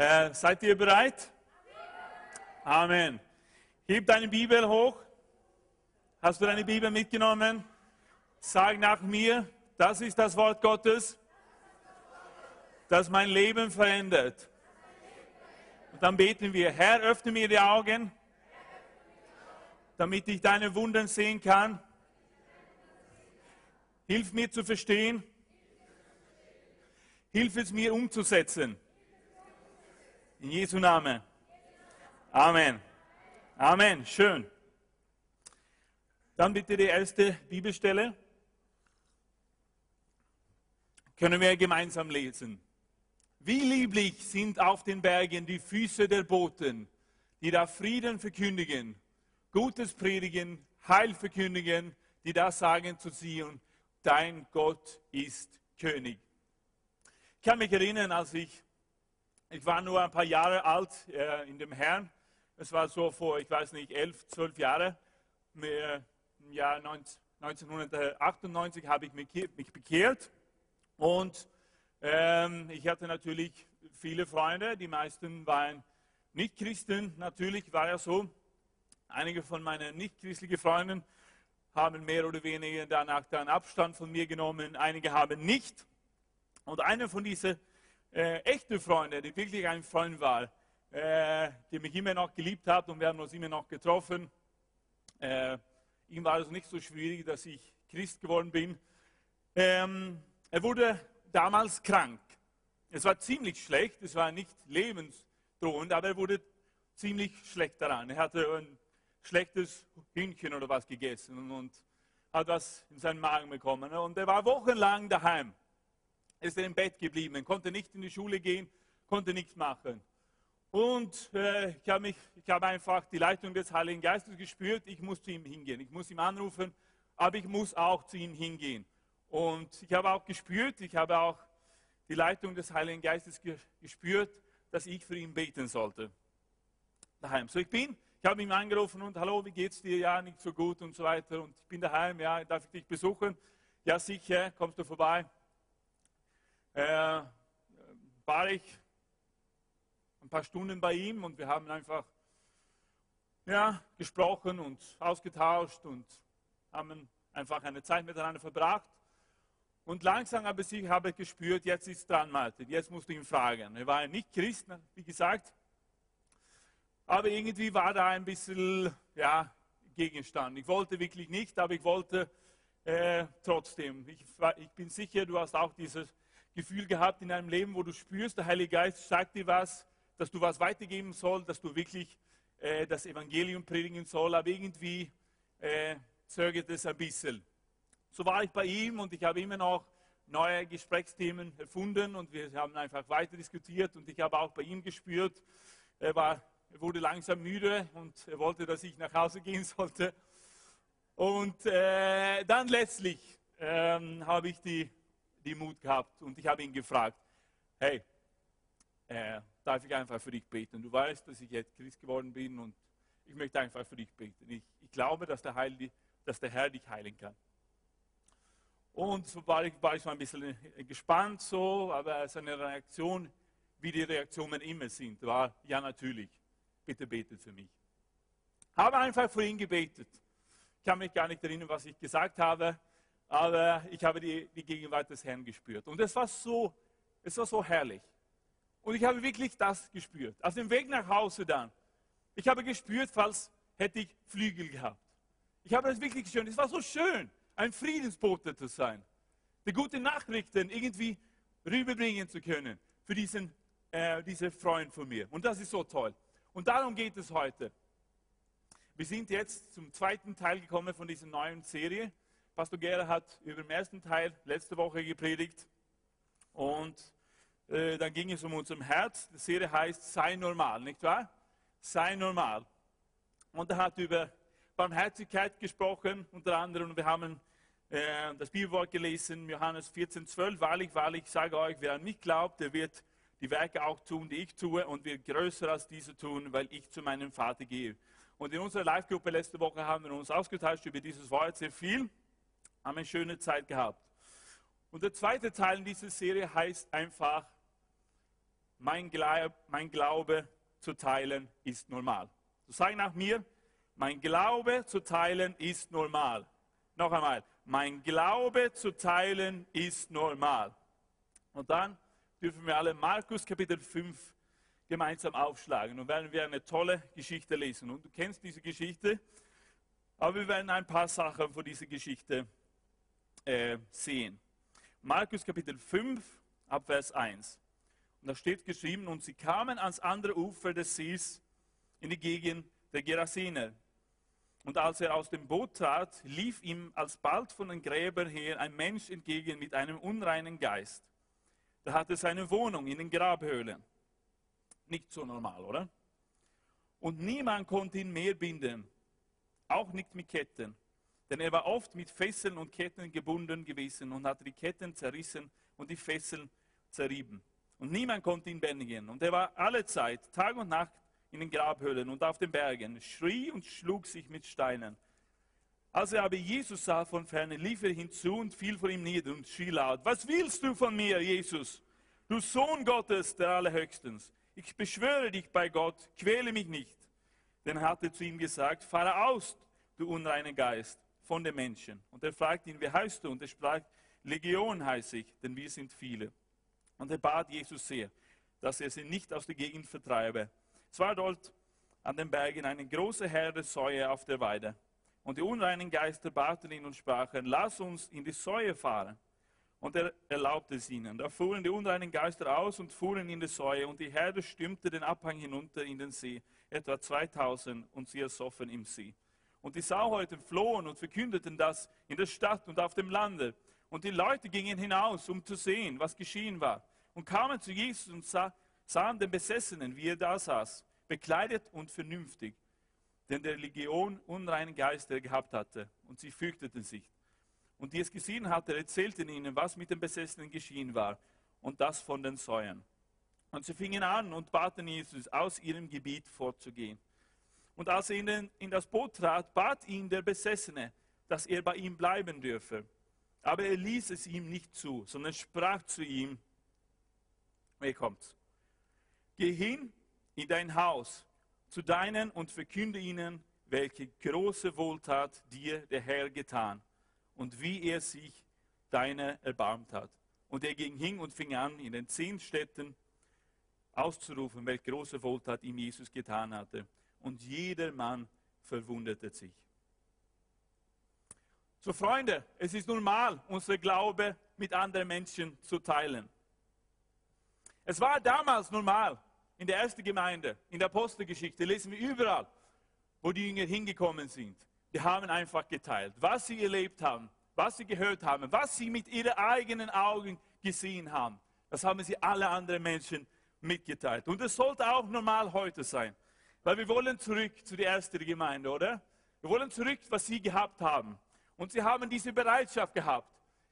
Äh, seid ihr bereit? Amen. Heb deine Bibel hoch. Hast du deine Bibel mitgenommen? Sag nach mir, das ist das Wort Gottes, das mein Leben verändert. Und dann beten wir, Herr, öffne mir die Augen, damit ich deine Wunden sehen kann. Hilf mir zu verstehen. Hilf es mir umzusetzen. In Jesu Namen. Amen. Amen. Schön. Dann bitte die erste Bibelstelle. Können wir gemeinsam lesen. Wie lieblich sind auf den Bergen die Füße der Boten, die da Frieden verkündigen, Gutes predigen, Heil verkündigen, die da sagen zu Zion, dein Gott ist König. Ich kann mich erinnern, als ich ich war nur ein paar Jahre alt äh, in dem Herrn. Es war so vor, ich weiß nicht, elf, zwölf Jahre. Im Jahr 1998 habe ich mich, bekehrt. Und ähm, ich hatte natürlich viele Freunde. Die meisten waren nicht Christen. Natürlich war ja so. Einige von meinen nicht-christlichen Freunden haben mehr oder weniger danach dann Abstand von mir genommen. Einige haben nicht. Und einer von diesen äh, echte Freunde, die wirklich ein Freund war, äh, die mich immer noch geliebt hat und wir haben uns immer noch getroffen. Äh, ihm war es nicht so schwierig, dass ich Christ geworden bin. Ähm, er wurde damals krank. Es war ziemlich schlecht, es war nicht lebensdrohend, aber er wurde ziemlich schlecht daran. Er hatte ein schlechtes Hühnchen oder was gegessen und, und hat was in seinen Magen bekommen. Und er war wochenlang daheim ist er im Bett geblieben, konnte nicht in die Schule gehen, konnte nichts machen. Und äh, ich habe hab einfach die Leitung des Heiligen Geistes gespürt, ich muss zu ihm hingehen, ich muss ihm anrufen, aber ich muss auch zu ihm hingehen. Und ich habe auch gespürt, ich habe auch die Leitung des Heiligen Geistes gespürt, dass ich für ihn beten sollte. Daheim. So ich bin, ich habe ihn angerufen und hallo, wie geht's dir? Ja, nicht so gut und so weiter. Und ich bin daheim, ja, darf ich dich besuchen? Ja, sicher, kommst du vorbei? Äh, war ich ein paar Stunden bei ihm und wir haben einfach ja, gesprochen und ausgetauscht und haben einfach eine Zeit miteinander verbracht. Und langsam habe ich habe gespürt, jetzt ist es dran, Martin, jetzt musst du ihn fragen. Er war nicht Christ, wie gesagt, aber irgendwie war da ein bisschen ja, Gegenstand. Ich wollte wirklich nicht, aber ich wollte äh, trotzdem. Ich, ich, bin sicher, du hast auch dieses Gefühl gehabt in deinem Leben, wo du spürst, der Heilige Geist sagt dir was, dass du was weitergeben soll, dass du wirklich äh, das Evangelium predigen soll, aber irgendwie äh, zögert es ein bisschen. So war ich bei ihm und ich habe immer noch neue Gesprächsthemen erfunden und wir haben einfach weiter diskutiert und ich habe auch bei ihm gespürt, er, war, wurde langsam müde und er wollte, dass ich nach Hause gehen sollte. Und äh, dann letztlich ähm, habe ich die die Mut gehabt und ich habe ihn gefragt, hey, äh, darf ich einfach für dich beten? Du weißt, dass ich jetzt Christ geworden bin und ich möchte einfach für dich beten. Ich, ich glaube, dass der, Heil, dass der Herr dich heilen kann. Und so war ich, war ich so ein bisschen gespannt, so, aber seine Reaktion, wie die Reaktionen immer sind, war, ja natürlich, bitte betet für mich. Habe einfach für ihn gebetet. Ich kann mich gar nicht erinnern, was ich gesagt habe aber ich habe die, die Gegenwart des Herrn gespürt. Und es war so, es war so herrlich. Und ich habe wirklich das gespürt. Auf dem Weg nach Hause dann. Ich habe gespürt, falls hätte ich Flügel gehabt. Ich habe das wirklich gespürt. Es war so schön, ein Friedensbote zu sein. Die guten Nachrichten irgendwie rüberbringen zu können für diesen, äh, diesen Freund von mir. Und das ist so toll. Und darum geht es heute. Wir sind jetzt zum zweiten Teil gekommen von dieser neuen Serie. Pastor Gera hat über den ersten Teil letzte Woche gepredigt und äh, dann ging es um unserem Herz. Die Serie heißt Sei normal, nicht wahr? Sei normal. Und er hat über Barmherzigkeit gesprochen, unter anderem. Wir haben äh, das Bibelwort gelesen, Johannes 14, 12. Wahrlich, wahrlich, ich sage euch, wer an mich glaubt, der wird die Werke auch tun, die ich tue, und wird größer als diese tun, weil ich zu meinem Vater gehe. Und in unserer Live-Gruppe letzte Woche haben wir uns ausgetauscht über dieses Wort sehr viel haben eine schöne Zeit gehabt. Und der zweite Teil in dieser Serie heißt einfach mein, Glaube, mein Glaube zu teilen ist normal. So sag nach mir, mein Glaube zu teilen ist normal. Noch einmal, mein Glaube zu teilen ist normal. Und dann dürfen wir alle Markus Kapitel 5 gemeinsam aufschlagen und werden wir eine tolle Geschichte lesen. Und du kennst diese Geschichte, aber wir werden ein paar Sachen von dieser Geschichte äh, sehen. Markus Kapitel 5, Abvers 1. Und da steht geschrieben, und sie kamen ans andere Ufer des Sees in die Gegend der Gerasener. Und als er aus dem Boot trat, lief ihm alsbald von den Gräbern her ein Mensch entgegen mit einem unreinen Geist. Der hatte seine Wohnung in den Grabhöhlen. Nicht so normal, oder? Und niemand konnte ihn mehr binden, auch nicht mit Ketten. Denn er war oft mit Fesseln und Ketten gebunden gewesen und hatte die Ketten zerrissen und die Fesseln zerrieben. Und niemand konnte ihn bändigen. Und er war alle Zeit, Tag und Nacht, in den Grabhöhlen und auf den Bergen, schrie und schlug sich mit Steinen. Als er aber Jesus sah von ferne, lief er hinzu und fiel vor ihm nieder und schrie laut, was willst du von mir, Jesus, du Sohn Gottes der Allerhöchstens? Ich beschwöre dich bei Gott, quäle mich nicht. Denn er hatte zu ihm gesagt, fahre aus, du unreiner Geist, von den Menschen. Und er fragte ihn, wie heißt du? Und er sprach, Legion heiße ich, denn wir sind viele. Und er bat Jesus sehr, dass er sie nicht aus der Gegend vertreibe. Es war dort an den Bergen eine große Herde Säue auf der Weide. Und die unreinen Geister baten ihn und sprachen, lass uns in die Säue fahren. Und er erlaubte es ihnen. Da fuhren die unreinen Geister aus und fuhren in die Säue, und die Herde stürmte den Abhang hinunter in den See, etwa 2000, und sie ersoffen im See. Und die Sauhäute flohen und verkündeten das in der Stadt und auf dem Lande. Und die Leute gingen hinaus, um zu sehen, was geschehen war. Und kamen zu Jesus und sah, sahen den Besessenen, wie er da saß, bekleidet und vernünftig, denn der Legion unreinen Geister gehabt hatte. Und sie fürchteten sich. Und die es gesehen hatten, erzählten ihnen, was mit den Besessenen geschehen war und das von den Säuern. Und sie fingen an und baten Jesus, aus ihrem Gebiet fortzugehen. Und als er in, das Boot trat, bat ihn der Besessene, dass er bei ihm bleiben dürfe. Aber er ließ es ihm nicht zu, sondern sprach zu ihm, Wer kommt? Geh hin in dein Haus zu deinen und verkünde ihnen, welche große Wohltat dir der Herr getan und wie er sich deine erbarmt hat. Und er ging hin und fing an, in den zehn Städten auszurufen, welche große Wohltat ihm Jesus getan hatte. Und jeder Mann verwunderte sich. So Freunde, es ist normal, unser Glaube mit anderen Menschen zu teilen. Es war damals normal, in der ersten Gemeinde, in der Apostelgeschichte, lesen wir überall, wo die Jünger hingekommen sind. Die haben einfach geteilt, was sie erlebt haben, was sie gehört haben, was sie mit ihren eigenen Augen gesehen haben. Das haben sie alle anderen Menschen mitgeteilt. Und es sollte auch normal heute sein. Weil wir wollen zurück zu der ersten Gemeinde, oder? Wir wollen zurück, was sie gehabt haben. Und sie haben diese Bereitschaft gehabt,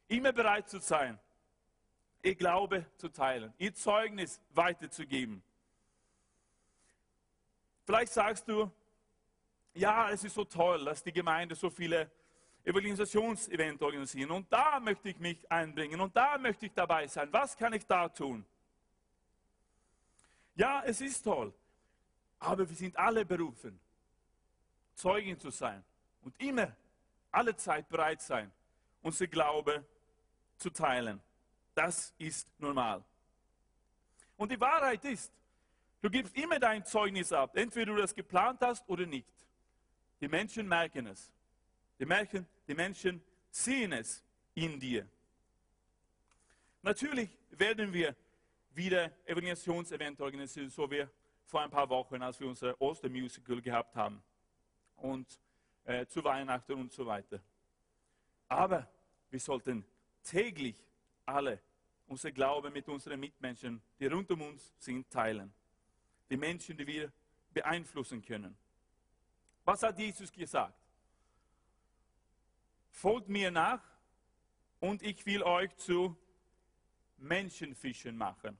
immer bereit zu sein, ihr Glaube zu teilen, ihr Zeugnis weiterzugeben. Vielleicht sagst du, ja, es ist so toll, dass die Gemeinde so viele Evangelisationsevents organisieren und da möchte ich mich einbringen und da möchte ich dabei sein. Was kann ich da tun? Ja, es ist toll, aber wir sind alle berufen, Zeugen zu sein und immer, alle Zeit bereit sein, unser Glaube zu teilen. Das ist normal. Und die Wahrheit ist, du gibst immer dein Zeugnis ab, entweder du das geplant hast oder nicht. Die Menschen merken es. Die, merken, die Menschen sehen es in dir. Natürlich werden wir wieder Evangelisationsevent organisieren, so wie vor ein paar Wochen, als wir unser Ostermusical gehabt haben und äh, zu Weihnachten und so weiter. Aber wir sollten täglich alle unser Glaube mit unseren Mitmenschen, die rund um uns sind, teilen. Die Menschen, die wir beeinflussen können. Was hat Jesus gesagt? Folgt mir nach und ich will euch zu Menschenfischen machen.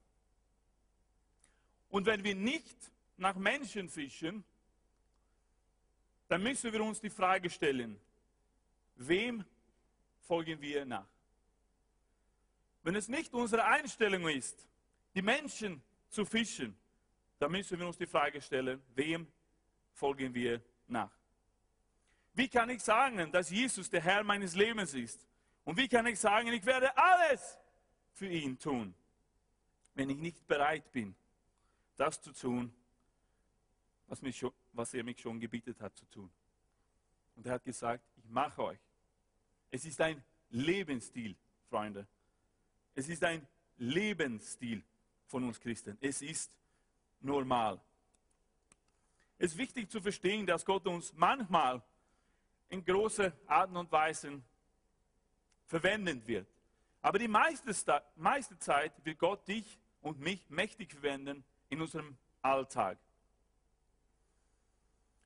Und wenn wir nicht nach Menschen fischen, dann müssen wir uns die Frage stellen, wem folgen wir nach? Wenn es nicht unsere Einstellung ist, die Menschen zu fischen, dann müssen wir uns die Frage stellen, wem folgen wir nach? Wie kann ich sagen, dass Jesus der Herr meines Lebens ist? Und wie kann ich sagen, ich werde alles für ihn tun, wenn ich nicht bereit bin, das zu tun, was, mich schon, was er mich schon gebietet hat zu tun? Und er hat gesagt, ich mache euch. Es ist ein Lebensstil, Freunde. Es ist ein Lebensstil von uns Christen. Es ist normal. Es ist wichtig zu verstehen, dass Gott uns manchmal in großer Arten und Weisen verwenden wird. Aber die meiste, meiste Zeit wird Gott dich und mich mächtig verwenden in unserem Alltag.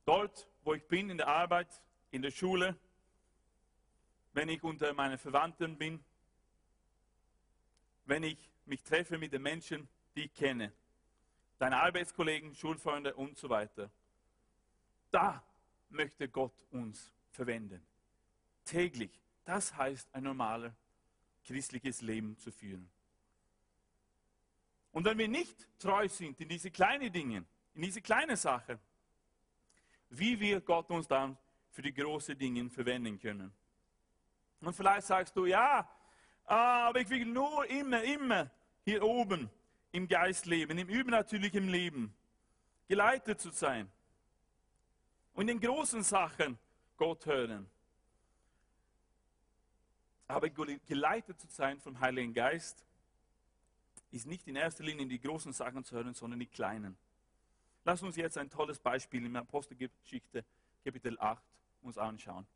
Dort, wo ich bin, in der Arbeit, in der Schule, wenn ich unter meinen Verwandten bin, wenn ich mich treffe mit den Menschen, die ich kenne, deine Arbeitskollegen, Schulfreunde und so weiter. Da möchte Gott uns verwenden. Täglich. Das heißt, ein normales christliches Leben zu führen. Und wenn wir nicht treu sind in diese kleinen Dinge, in diese kleinen Sachen, wie wird Gott uns dann für die großen Dinge verwenden können? Und vielleicht sagst du, ja, aber ich will nur immer, immer hier oben im Geist leben, im übernatürlichen Leben, geleitet zu sein. Und in großen Sachen Gott hören. Aber geleitet zu sein vom Heiligen Geist ist nicht in erster Linie in die großen Sachen zu hören, sondern die kleinen. Lass uns jetzt ein tolles Beispiel in der Apostelgeschichte, Kapitel 8, uns anschauen.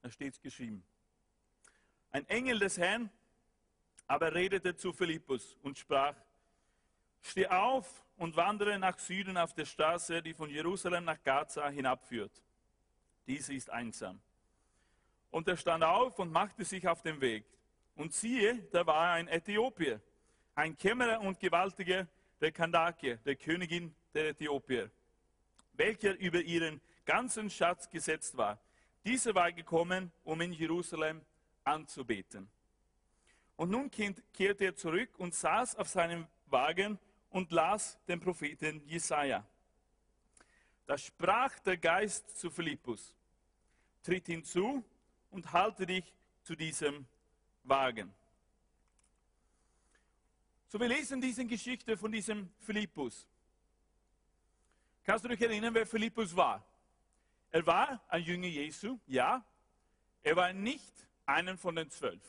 Da steht es geschrieben. Ein Engel des Herrn aber redete zu Philippus und sprach, steh auf und wandere nach Süden auf der Straße, die von Jerusalem nach Gaza hinabführt. Diese ist einsam. Und er stand auf und machte sich auf den Weg. Und siehe, da war ein Äthiopier, ein Kämmerer und Gewaltiger der Kandake, der Königin der Äthiopier, welcher über ihren ganzen Schatz gesetzt war. Dieser war gekommen, um in Jerusalem anzubeten. Und nun kehrte er zurück und saß auf seinem Wagen und las den Propheten Jesaja. Da sprach der Geist zu Philippus: Tritt hinzu und halte dich zu diesem Wagen. So, wir lesen diese Geschichte von diesem Philippus. Kannst du dich erinnern, wer Philippus war? Er war ein Jünger Jesu, ja. Er war nicht einen von den zwölf.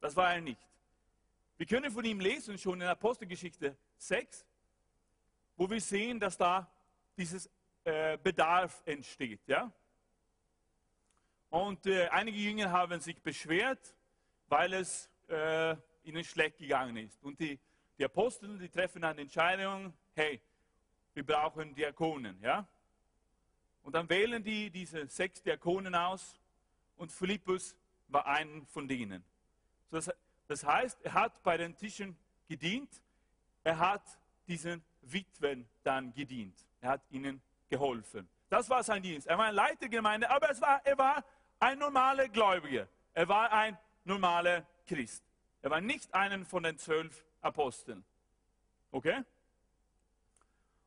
Das war er nicht. Wir können von ihm lesen schon in Apostelgeschichte 6, wo wir sehen, dass da dieses äh, Bedarf entsteht. Ja? Und äh, einige Jünger haben sich beschwert, weil es äh, ihnen schlecht gegangen ist. Und die, die Apostel, die treffen eine Entscheidung, hey, wir brauchen Diakonen. Ja? Und dann wählen die diese sechs Diakonen aus und Philippus war ein von denen. Das, das heißt, er hat bei den Tischen gedient, er hat diesen Witwen dann gedient. Er hat ihnen geholfen. Das war sein Dienst. Er war ein Leiter der Gemeinde, aber war, er war ein normaler Gläubiger. Er war ein normaler Christ. Er war nicht einen von den zwölf Aposteln. Okay?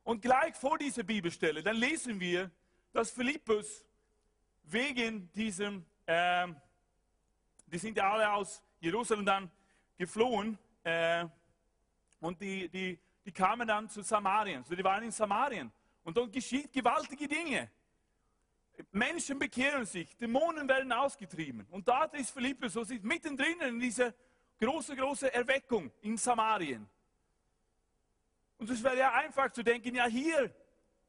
Und gleich vor dieser Bibelstelle, dann lesen wir, dass Philippus wegen diesem, äh, die sind ja alle aus Jerusalem dann geflohen äh, und die, die, die kamen dann zu Samarien. So, die waren in Samarien und dort geschieht gewaltige Dinge. Menschen bekehren sich, Dämonen werden ausgetrieben. Und da ist Philippus so sieht mittendrin in dieser große, große Erweckung in Samarien. Und es wäre ja einfach zu denken, ja hier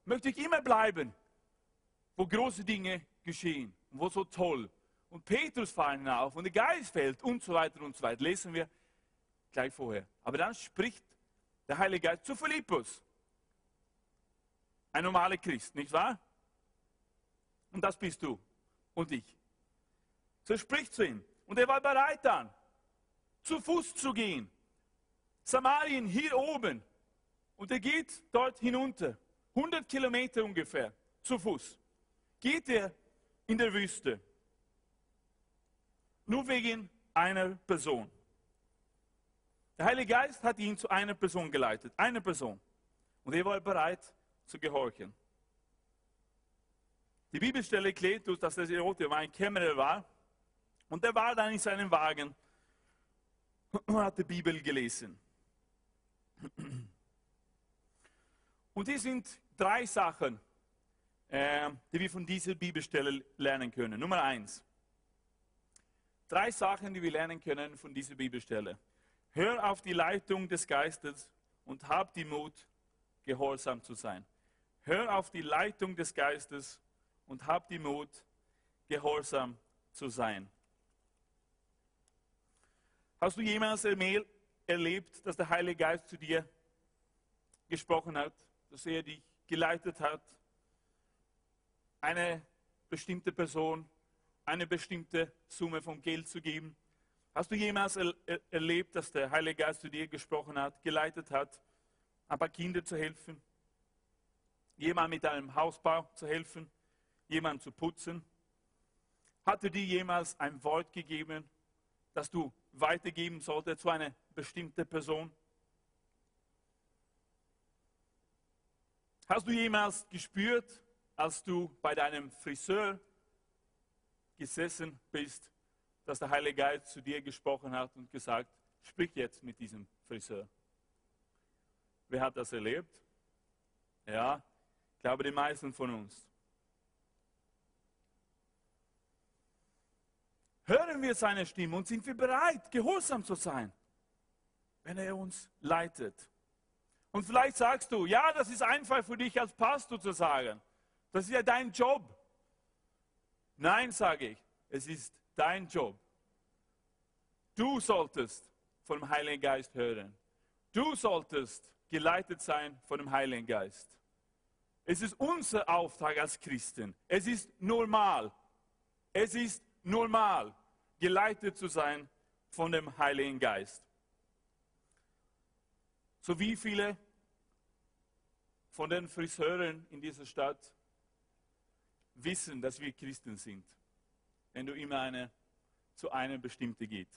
möchte ich immer bleiben, wo große Dinge geschehen und wo so toll und Petrus fallen auf und der Geist fällt und so weiter und so weiter. Lesen wir gleich vorher. Aber dann spricht der Heilige Geist zu Philippus. Ein normaler Christ, nicht wahr? Und das bist du und ich. So spricht zu ihm. Und er war bereit dann, zu Fuß zu gehen. Samarien hier oben. Und er geht dort hinunter. 100 Kilometer ungefähr, zu Fuß. Geht er in der Wüste. Nur wegen einer Person. Der Heilige Geist hat ihn zu einer Person geleitet, eine Person. Und er war bereit zu gehorchen. Die Bibelstelle klärt uns, dass der Erote ein Kämmerer war. Und er war dann in seinem Wagen und hat die Bibel gelesen. Und hier sind drei Sachen, äh, die wir von dieser Bibelstelle lernen können. Nummer eins. Drei Sachen, die wir lernen können von dieser Bibelstelle. Hör auf die Leitung des Geistes und hab die Mut, gehorsam zu sein. Hör auf die Leitung des Geistes und hab die Mut, gehorsam zu sein. Hast du jemals erlebt, dass der Heilige Geist zu dir gesprochen hat, dass er dich geleitet hat, eine bestimmte Person eine bestimmte Summe von Geld zu geben? Hast du jemals er erlebt, dass der Heilige Geist zu dir gesprochen hat, geleitet hat, ein paar Kinder zu helfen, jemand mit einem Hausbau zu helfen, jemand zu putzen? Hat er dir jemals ein Wort gegeben, das du weitergeben solltest zu einer bestimmten Person? Hast du jemals gespürt, als du bei deinem Friseur gesessen bist, dass der Heilige Geist zu dir gesprochen hat und gesagt, sprich jetzt mit diesem Friseur. Wer hat das erlebt? Ja, ich glaube die meisten von uns. Hören wir seine Stimme und sind wir bereit, gehorsam zu sein, wenn er uns leitet. Und vielleicht sagst du, ja, das ist einfach für dich als Pastor zu sagen. Das ist ja dein Job. Nein, sage ich, es ist dein Job. Du solltest vom Heiligen Geist hören. Du solltest geleitet sein von dem Heiligen Geist. Es ist unser Auftrag als Christen. Es ist normal. Es ist normal, geleitet zu sein von dem Heiligen Geist. So wie viele von den Friseuren in dieser Stadt wissen, dass wir Christen sind, wenn du immer eine, zu einem bestimmten geht.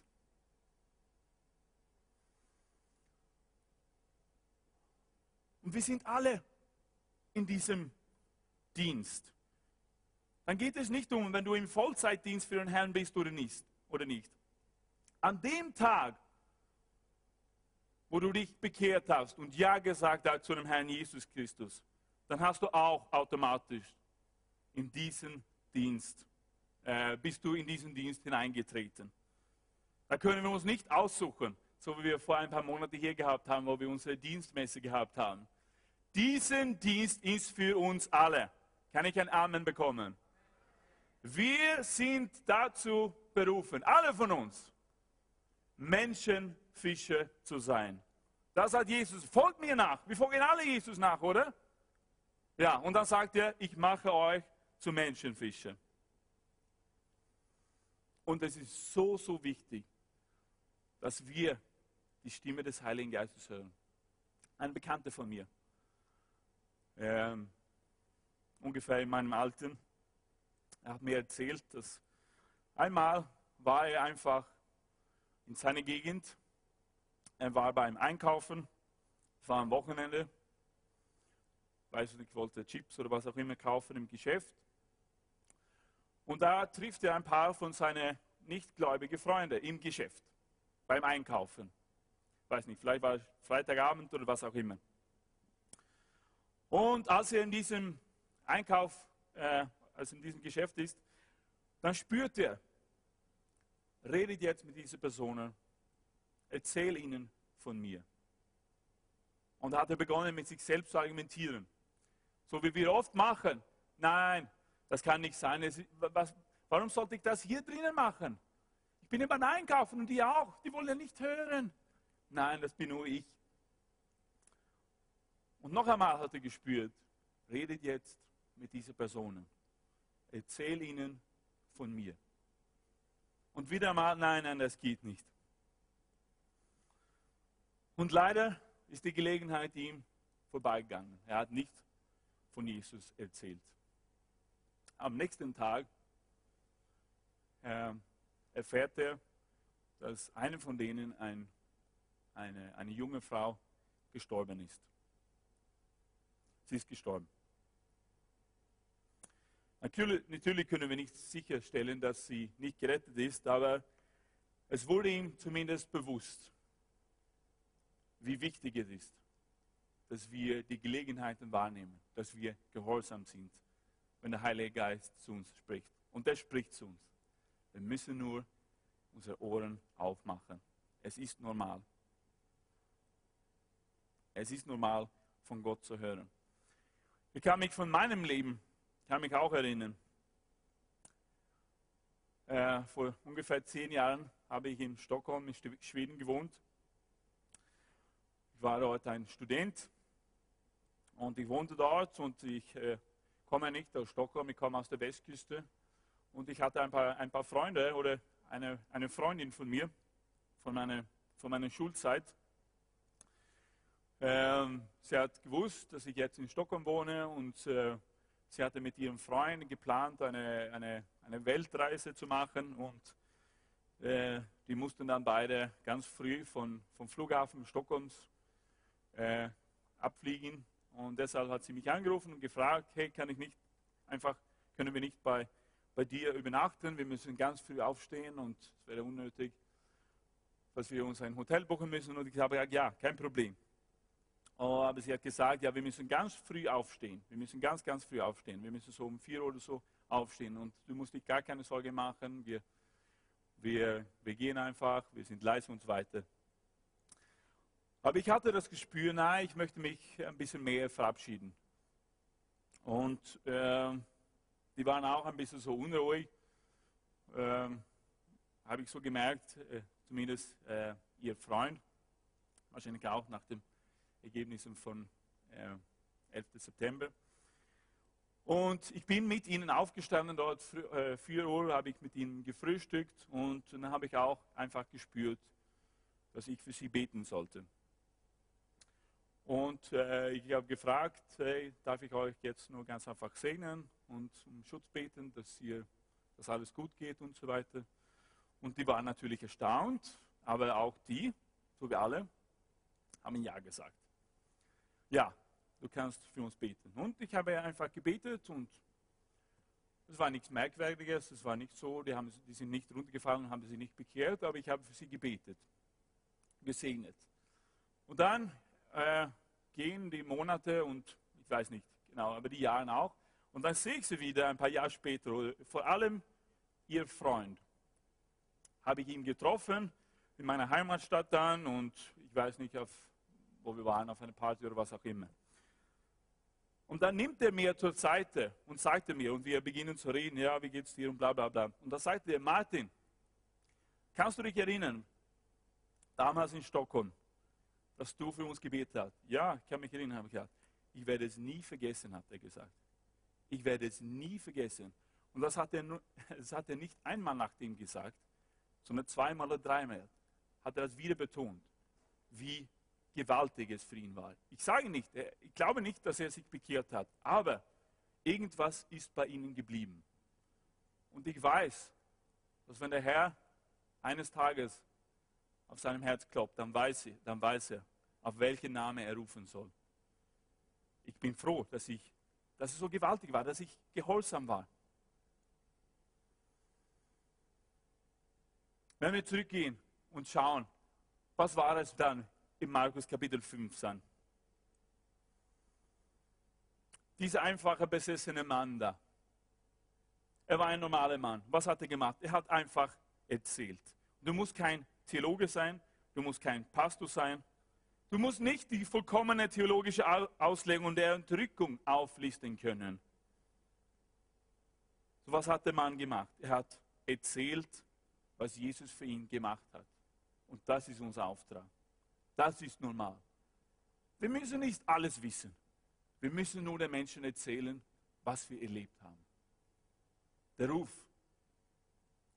Und wir sind alle in diesem Dienst. Dann geht es nicht um, wenn du im Vollzeitdienst für den Herrn bist oder nicht. Oder nicht. An dem Tag, wo du dich bekehrt hast und Ja gesagt hast zu dem Herrn Jesus Christus, dann hast du auch automatisch in diesen Dienst, äh, bist du in diesen Dienst hineingetreten. Da können wir uns nicht aussuchen, so wie wir vor ein paar Monaten hier gehabt haben, wo wir unsere Dienstmesse gehabt haben. Diesen Dienst ist für uns alle. Kann ich ein Amen bekommen? Wir sind dazu berufen, alle von uns, Menschenfischer zu sein. Das hat Jesus. Folgt mir nach. Wir folgen alle Jesus nach, oder? Ja, und dann sagt er, ich mache euch zu Menschenfischen. Und es ist so, so wichtig, dass wir die Stimme des Heiligen Geistes hören. Ein Bekannter von mir, ähm, ungefähr in meinem Alter, er hat mir erzählt, dass einmal war er einfach in seiner Gegend, er war beim Einkaufen, es war am Wochenende, weiß nicht, wollte Chips oder was auch immer kaufen im Geschäft. Und da trifft er ein paar von seinen nichtgläubigen Freunden im Geschäft, beim Einkaufen. Weiß nicht, vielleicht war es Freitagabend oder was auch immer. Und als er in diesem Einkauf, äh, also in diesem Geschäft ist, dann spürt er, redet jetzt mit dieser Person, erzähl ihnen von mir. Und da hat er begonnen, mit sich selbst zu argumentieren. So wie wir oft machen. Nein, das kann nicht sein. Es, was, warum sollte ich das hier drinnen machen? Ich bin immer einkaufen und die auch. Die wollen ja nicht hören. Nein, das bin nur ich. Und noch einmal hat er gespürt, redet jetzt mit dieser Person. Erzähl ihnen von mir. Und wieder mal, nein, nein, das geht nicht. Und leider ist die Gelegenheit ihm vorbeigegangen. Er hat nicht von Jesus erzählt am nächsten Tag äh, erfährt er, dass einem von denen ein, eine, eine junge Frau gestorben ist. Sie ist gestorben. Natürlich, natürlich können wir nicht sicherstellen, dass sie nicht gerettet ist, aber es wurde ihm zumindest bewusst, wie wichtig es ist, dass wir die Gelegenheiten wahrnehmen, dass wir gehorsam sind, wenn der Heilige Geist zu uns spricht. Und er spricht zu uns. Wir müssen nur unsere Ohren aufmachen. Es ist normal. Es ist normal, von Gott zu hören. Ich kann mich von meinem Leben, kann mich auch erinnern. Äh, vor ungefähr zehn Jahren habe ich in Stockholm, in Schweden gewohnt. Ich war dort ein Student und ich wohnte dort und ich äh, komme nicht aus Stockholm, ich komme aus der Westküste. Und ich hatte ein paar, ein paar Freunde oder eine, eine Freundin von mir, von meiner, von meiner Schulzeit. Ähm, sie hat gewusst, dass ich jetzt in Stockholm wohne und äh, sie hatte mit ihrem Freund geplant, eine, eine, eine Weltreise zu machen und äh, die mussten dann beide ganz früh von, vom Flughafen Stockholms äh, abfliegen und deshalb hat sie mich angerufen und gefragt, hey, kann ich nicht einfach, können wir nicht bei, bei dir übernachten? Wir müssen ganz früh aufstehen und es wäre unnötig, dass wir uns ein Hotel buchen müssen. Und ich habe gesagt, ja, kein Problem. Oh, aber sie hat gesagt, ja, wir müssen ganz früh aufstehen. Wir müssen ganz, ganz früh aufstehen. Wir müssen so um vier oder so aufstehen. Und du musst dich gar keine Sorge machen. Wir, wir, wir gehen einfach, wir sind leise und so weiter. Aber ich hatte das Gespür, nein, ich möchte mich ein bisschen mehr verabschieden. Und äh, die waren auch ein bisschen so unruhig. Äh, Habe ich so gemerkt, äh, zumindest äh, ihr Freund, wahrscheinlich auch nach den Ergebnissen von 11. Äh, September. Und ich bin mit ihnen aufgestanden, dort 4 äh, Uhr habe ich mit ihnen gefrühstückt und dann habe ich auch einfach gespürt, dass ich für sie beten sollte. Und äh, ich habe gefragt, hey, darf ich euch jetzt nur ganz einfach segnen und um Schutz beten, dass, ihr, dass alles gut geht und so weiter. Und die waren natürlich erstaunt, aber auch die, so wie alle, haben Ja gesagt. Ja, du kannst für uns beten. Und ich habe einfach gebetet und es war nichts Merkwürdiges, es war nicht so, die, haben, die sind nicht runtergefallen und haben sich nicht bekehrt, aber ich habe für sie gebetet, gesegnet. Und dann äh, gehen die Monate und ich weiß nicht genau, aber die Jahre auch. Und dann sehe ich sie wieder ein paar Jahre später. Vor allem ihr Freund habe ich ihn getroffen in meiner Heimatstadt dann und ich weiß nicht, auf, wo wir waren, auf einer Party oder was auch immer. Und dann nimmt er mir zur Seite und sagte mir, und wir beginnen zu reden, ja, wie geht's dir und bla bla bla. Und da sagte er, Martin, kannst du dich erinnern, damals in Stockholm, dass du für uns gebetet hast. Ja, ich kann mich erinnern, habe ich gesagt. Ich werde es nie vergessen, hat er gesagt. Ich werde es nie vergessen. Und das hat er, das hat er nicht einmal nach dem gesagt, sondern zweimal oder dreimal hat er das wieder betont, wie gewaltig es für ihn war. Ich sage nicht, ich glaube nicht, dass er sich bekehrt hat, aber irgendwas ist bei ihnen geblieben. Und ich weiß, dass wenn der Herr eines Tages auf seinem Herz klopft, dann weiß, er, dann weiß er, auf welchen Namen er rufen soll. Ich bin froh, dass, ich, dass es so gewaltig war, dass ich gehorsam war. Wenn wir zurückgehen und schauen, was war es dann im Markus Kapitel 5 dann? Dieser einfache, besessene Mann da. Er war ein normaler Mann. Was hat er gemacht? Er hat einfach erzählt. Du musst kein Theologe sein, du musst kein Pastor sein, du musst nicht die vollkommene theologische Auslegung der Entrückung auflisten können. Was hat der Mann gemacht? Er hat erzählt, was Jesus für ihn gemacht hat. Und das ist unser Auftrag. Das ist normal. Wir müssen nicht alles wissen. Wir müssen nur den Menschen erzählen, was wir erlebt haben. Der Ruf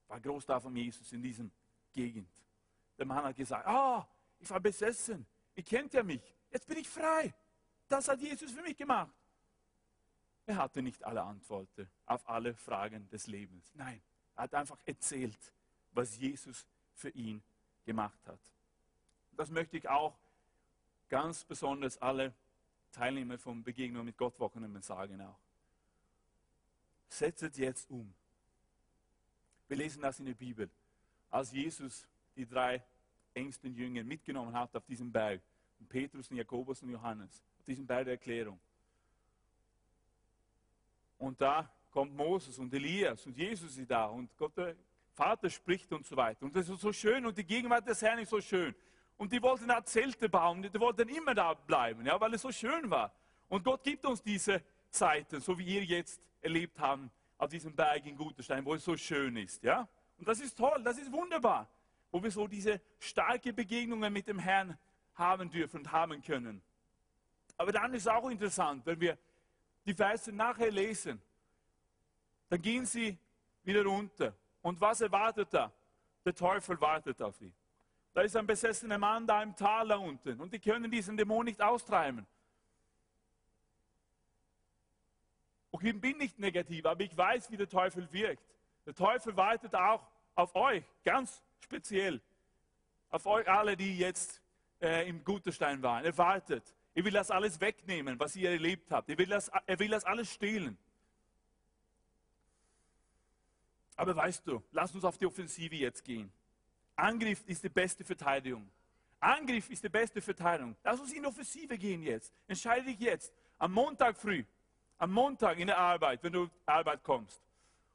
war groß da von Jesus in diesem Gegend. Der Mann hat gesagt, ah, ich war besessen. Ihr kennt ja mich. Jetzt bin ich frei. Das hat Jesus für mich gemacht. Er hatte nicht alle Antworten auf alle Fragen des Lebens. Nein, er hat einfach erzählt, was Jesus für ihn gemacht hat. Das möchte ich auch ganz besonders alle Teilnehmer von Begegnung mit Gott Wochenende sagen auch. Setzt jetzt um. Wir lesen das in der Bibel. Als Jesus die drei engsten Jünger mitgenommen hat auf diesem Berg, Petrus, und Jakobus und Johannes, auf diesem Berg der Erklärung. Und da kommt Moses und Elias und Jesus ist da und Gott der Vater spricht und so weiter. Und das ist so schön und die Gegenwart des Herrn ist so schön. Und die wollten da Zelte bauen, die wollten immer da bleiben, ja, weil es so schön war. Und Gott gibt uns diese Zeiten, so wie ihr jetzt erlebt habt, auf diesem Berg in Guterstein, wo es so schön ist. Ja? Und das ist toll, das ist wunderbar, wo wir so diese starke Begegnungen mit dem Herrn haben dürfen und haben können. Aber dann ist auch interessant, wenn wir die Verse nachher lesen, dann gehen sie wieder runter. Und was erwartet er? Der Teufel wartet auf ihn. Da ist ein besessener Mann da im Tal da unten und die können diesen Dämon nicht austreiben. Und ich bin nicht negativ, aber ich weiß, wie der Teufel wirkt. Der Teufel wartet auch auf euch, ganz speziell. Auf euch alle, die jetzt äh, im Guterstein waren. Er wartet. Er will das alles wegnehmen, was ihr erlebt habt. Er will das, er will das alles stehlen. Aber weißt du, lass uns auf die Offensive jetzt gehen. Angriff ist die beste Verteidigung. Angriff ist die beste Verteidigung. Lass uns in Offensive gehen jetzt. Entscheide dich jetzt. Am Montag früh, am Montag in der Arbeit, wenn du Arbeit kommst.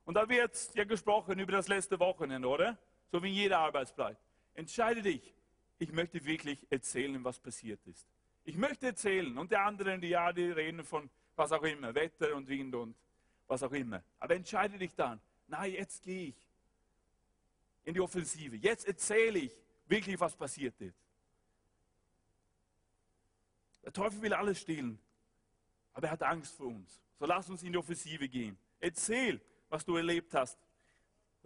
Und da wird ja gesprochen über das letzte Wochenende, oder? So wie in jeder Arbeitsplatz. Entscheide dich. Ich möchte wirklich erzählen, was passiert ist. Ich möchte erzählen. Und die anderen, die ja, die reden von was auch immer, Wetter und Wind und was auch immer. Aber entscheide dich dann. Na, jetzt gehe ich in die Offensive. Jetzt erzähle ich wirklich, was passiert ist. Der Teufel will alles stehlen, aber er hat Angst vor uns. So lass uns in die Offensive gehen. Erzähl, was du erlebt hast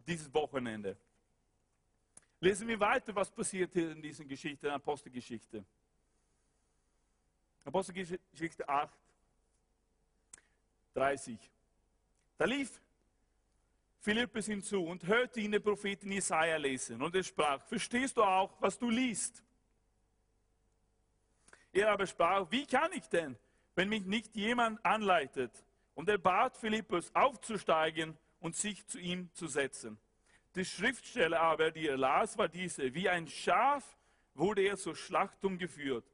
dieses Wochenende. Lesen wir weiter, was passiert hier in dieser Geschichte, in der Apostelgeschichte. Apostelgeschichte 8, 30. Da lief Philippus hinzu und hörte ihn den Propheten Jesaja lesen. Und er sprach: Verstehst du auch, was du liest? Er aber sprach: Wie kann ich denn, wenn mich nicht jemand anleitet? Und er bat Philippus aufzusteigen und sich zu ihm zu setzen. Die Schriftstelle aber, die er las, war diese: Wie ein Schaf wurde er zur Schlachtung geführt.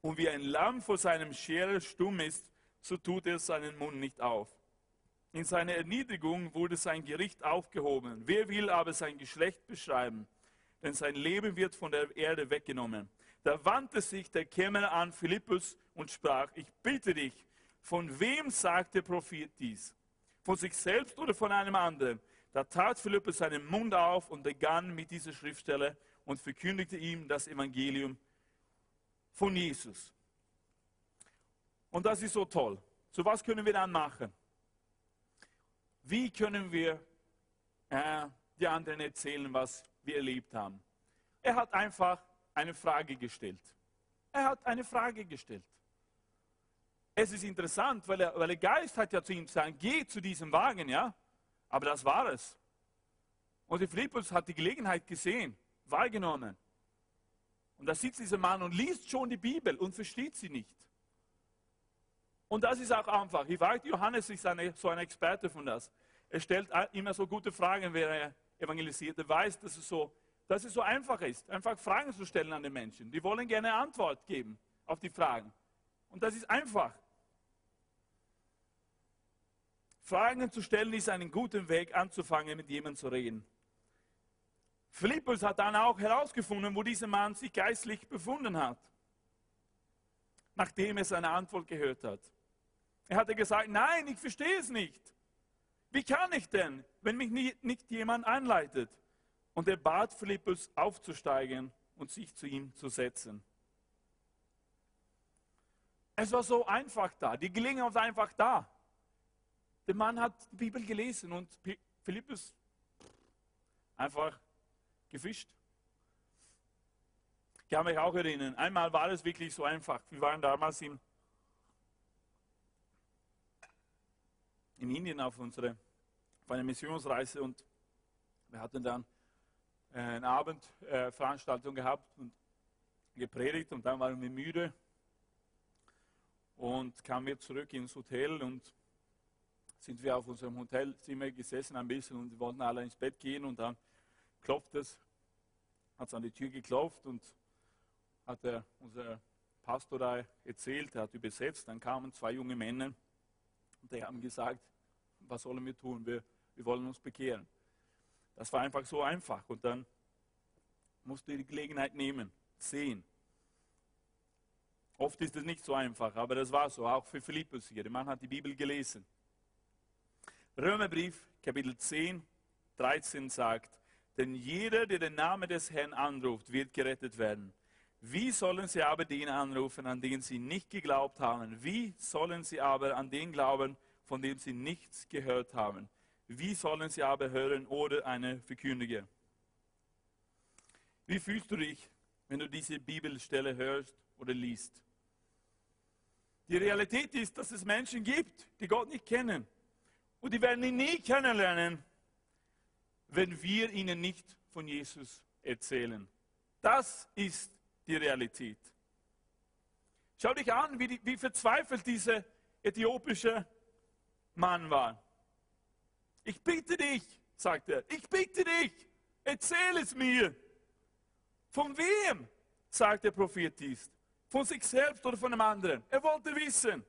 Und wie ein Lamm vor seinem Scherer stumm ist, so tut er seinen Mund nicht auf. In seiner Erniedrigung wurde sein Gericht aufgehoben. Wer will aber sein Geschlecht beschreiben? Denn sein Leben wird von der Erde weggenommen. Da wandte sich der Kämmerer an Philippus und sprach, ich bitte dich, von wem sagt der Prophet dies? Von sich selbst oder von einem anderen? Da tat Philippus seinen Mund auf und begann mit dieser Schriftstelle und verkündigte ihm das Evangelium von Jesus. Und das ist so toll. So was können wir dann machen? Wie können wir äh, die anderen erzählen, was wir erlebt haben? Er hat einfach eine Frage gestellt. Er hat eine Frage gestellt. Es ist interessant, weil, er, weil der Geist hat ja zu ihm gesagt, geh zu diesem Wagen, ja. Aber das war es. Und der Philippus hat die Gelegenheit gesehen, wahrgenommen. Und da sitzt dieser Mann und liest schon die Bibel und versteht sie nicht. Und das ist auch einfach. Ich weiß, Johannes ist eine, so ein Experte von das. Er stellt immer so gute Fragen, wenn er evangelisiert. Er weiß, dass es, so, dass es so einfach ist, einfach Fragen zu stellen an den Menschen. Die wollen gerne Antwort geben auf die Fragen. Und das ist einfach. Fragen zu stellen ist einen guten Weg, anzufangen, mit jemandem zu reden. Philippus hat dann auch herausgefunden, wo dieser Mann sich geistlich befunden hat, nachdem er seine Antwort gehört hat. Er hatte gesagt, nein, ich verstehe es nicht. Wie kann ich denn, wenn mich nicht, nicht jemand anleitet? Und er bat Philippus aufzusteigen und sich zu ihm zu setzen. Es war so einfach da, die Gelegenheit war einfach da. Der Mann hat die Bibel gelesen und Philippus einfach gefischt. Ich kann mich auch erinnern, einmal war es wirklich so einfach. Wir waren damals im in Indien auf, unsere, auf eine Missionsreise und wir hatten dann äh, eine Abendveranstaltung gehabt und gepredigt und dann waren wir müde und kamen wir zurück ins Hotel und sind wir auf unserem Hotelzimmer gesessen ein bisschen und wollten alle ins Bett gehen und dann klopft es, hat es an die Tür geklopft und hat der, unser Pastor da erzählt, er hat übersetzt, dann kamen zwei junge Männer und die haben gesagt, was sollen wir tun? Wir, wir wollen uns bekehren. Das war einfach so einfach und dann musste die Gelegenheit nehmen, sehen. Oft ist es nicht so einfach, aber das war so, auch für Philippus hier. Der Mann hat die Bibel gelesen. Römerbrief, Kapitel 10, 13 sagt, denn jeder, der den Namen des Herrn anruft, wird gerettet werden. Wie sollen sie aber den anrufen, an den sie nicht geglaubt haben? Wie sollen sie aber an den glauben, von dem sie nichts gehört haben? Wie sollen sie aber hören oder eine Verkündiger? Wie fühlst du dich, wenn du diese Bibelstelle hörst oder liest? Die Realität ist, dass es Menschen gibt, die Gott nicht kennen. Und die werden ihn nie kennenlernen, wenn wir ihnen nicht von Jesus erzählen. Das ist die Realität. Schau dich an, wie, die, wie verzweifelt dieser äthiopische Mann war. Ich bitte dich, sagt er, ich bitte dich, erzähl es mir. Von wem, sagt der Prophet dies? Von sich selbst oder von einem anderen? Er wollte wissen.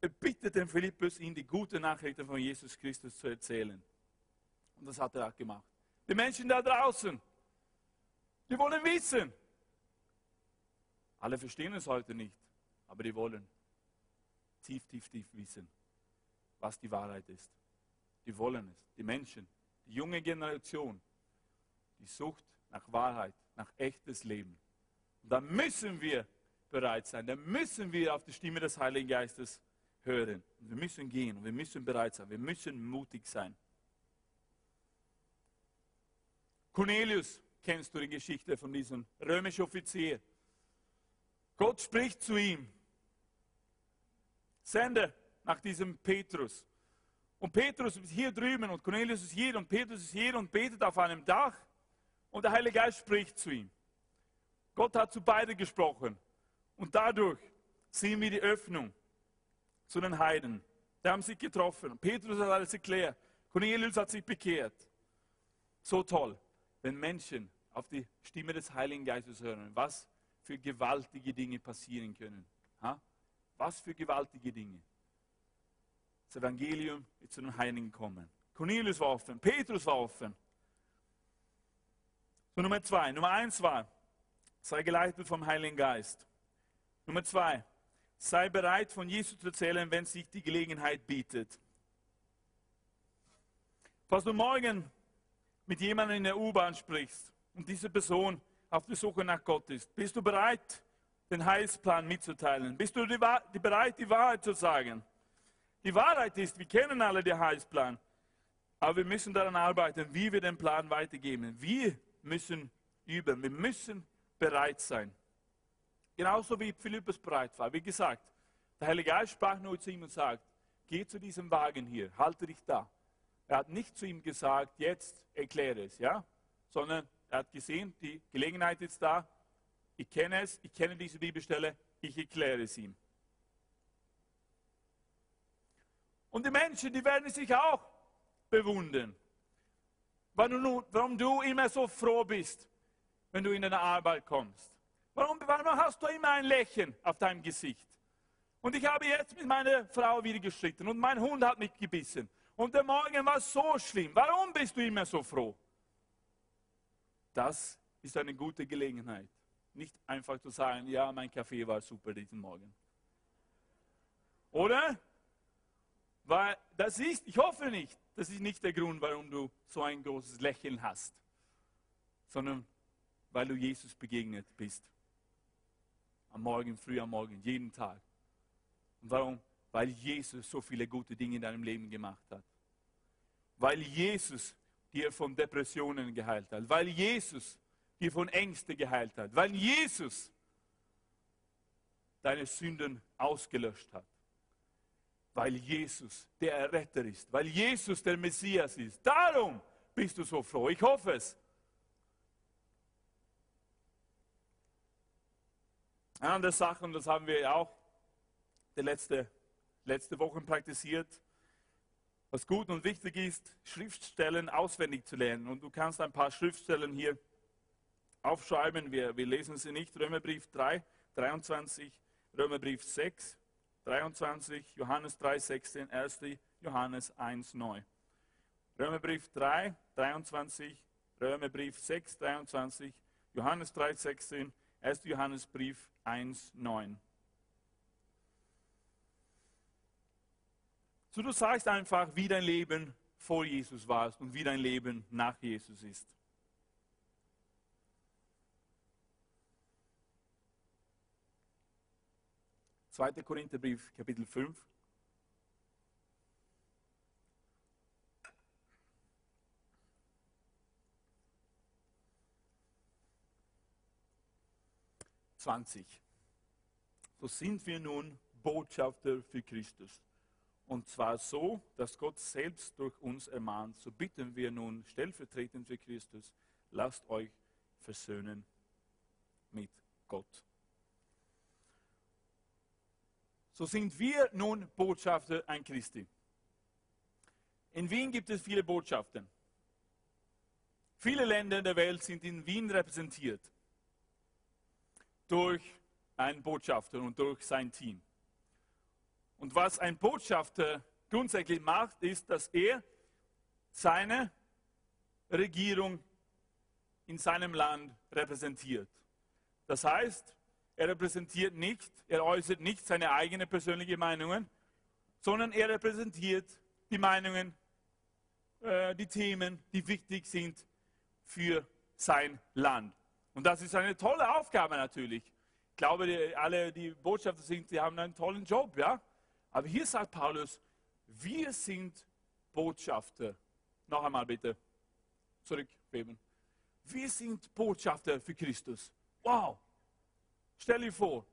Er bittet den Philippus, ihm die gute Nachrichten von Jesus Christus zu erzählen. Und das hat er auch gemacht. Die Menschen da draußen, die wollen wissen. Alle verstehen es heute nicht, aber die wollen tief, tief, tief wissen, was die Wahrheit ist. Die wollen es. Die Menschen, die junge Generation, die sucht nach Wahrheit, nach echtes Leben. Und da müssen wir bereit sein, da müssen wir auf die Stimme des Heiligen Geistes hören. Und wir müssen gehen und wir müssen bereit sein, wir müssen mutig sein. Cornelius, kennst du die Geschichte von diesem römischen Offizier? Gott spricht zu ihm. Sende nach diesem Petrus. Und Petrus ist hier drüben und Cornelius ist hier und Petrus ist hier und betet auf einem Dach. Und der Heilige Geist spricht zu ihm. Gott hat zu beiden gesprochen. Und dadurch sehen wir die Öffnung zu den Heiden. Die haben sich getroffen. Petrus hat alles erklärt. Cornelius hat sich bekehrt. So toll, wenn Menschen auf die Stimme des Heiligen Geistes hören, was für gewaltige Dinge passieren können. Ha? Was für gewaltige Dinge. Das Evangelium ist zu den Heiligen kommen. Cornelius war offen, Petrus war offen. So Nummer zwei. Nummer eins war, sei geleitet vom Heiligen Geist. Nummer zwei, sei bereit, von Jesus zu erzählen, wenn sich die Gelegenheit bietet. Du morgen mit jemandem in der U-Bahn sprichst und diese Person auf der Suche nach Gott ist, bist du bereit, den Heilsplan mitzuteilen? Bist du bereit, die Wahrheit zu sagen? Die Wahrheit ist, wir kennen alle den Heilsplan, aber wir müssen daran arbeiten, wie wir den Plan weitergeben. Wir müssen üben, wir müssen bereit sein. Genauso wie Philippus bereit war. Wie gesagt, der Heilige Geist sprach nur zu ihm und sagt, geh zu diesem Wagen hier, halte dich da. Er hat nicht zu ihm gesagt, jetzt erkläre es, ja, sondern er hat gesehen, die Gelegenheit ist da, ich kenne es, ich kenne diese Bibelstelle, ich erkläre es ihm. Und die Menschen, die werden sich auch bewundern. Warum du immer so froh bist, wenn du in deine Arbeit kommst. Warum, warum hast du immer ein Lächeln auf deinem Gesicht? Und ich habe jetzt mit meiner Frau wieder gestritten und mein Hund hat mich gebissen. Und der Morgen war so schlimm. Warum bist du immer so froh? Das ist eine gute Gelegenheit. Nicht einfach zu sagen, ja, mein Kaffee war super diesen Morgen. Oder? Weil das ist, ich hoffe nicht, das ist nicht der Grund, warum du so ein großes Lächeln hast, sondern weil du Jesus begegnet bist. Am Morgen, früh am Morgen, jeden Tag. Und warum? Weil Jesus so viele gute Dinge in deinem Leben gemacht hat. Weil Jesus dir von Depressionen geheilt hat. Weil Jesus dir von Ängsten geheilt hat. Weil Jesus deine Sünden ausgelöscht hat. Weil Jesus der Erretter ist. Weil Jesus der Messias ist. Darum bist du so froh. Ich hoffe es. Eine andere Sache, und das haben wir auch die letzte, letzte Woche praktiziert, was gut und wichtig ist, Schriftstellen auswendig zu lernen. Und du kannst ein paar Schriftstellen hier aufschreiben. Wir, wir lesen sie nicht. Römerbrief 3, 23, Römerbrief 6, 23, Johannes 3, 16, 1. Johannes 1, 9. Römerbrief 3, 23, Römerbrief 6, 23, Johannes 3, 16, 1. Johannesbrief 1, 9. So du sagst einfach, wie dein Leben vor Jesus war und wie dein Leben nach Jesus ist. 2. Korintherbrief, Kapitel 5. Zwanzig. So sind wir nun Botschafter für Christus. Und zwar so, dass Gott selbst durch uns ermahnt. So bitten wir nun stellvertretend für Christus, lasst euch versöhnen mit Gott. So sind wir nun Botschafter an Christi. In Wien gibt es viele Botschaften. Viele Länder der Welt sind in Wien repräsentiert durch einen Botschafter und durch sein Team. Und was ein Botschafter grundsätzlich macht, ist, dass er seine Regierung in seinem Land repräsentiert. Das heißt, er repräsentiert nicht, er äußert nicht seine eigenen persönlichen Meinungen, sondern er repräsentiert die Meinungen, äh, die Themen, die wichtig sind für sein Land. Und das ist eine tolle Aufgabe natürlich. Ich glaube, die, alle, die Botschafter sind, die haben einen tollen Job, ja. Aber hier sagt Paulus, wir sind Botschafter. Noch einmal bitte. Zurückbeben. Wir sind Botschafter für Christus. Wow. Stell dir vor,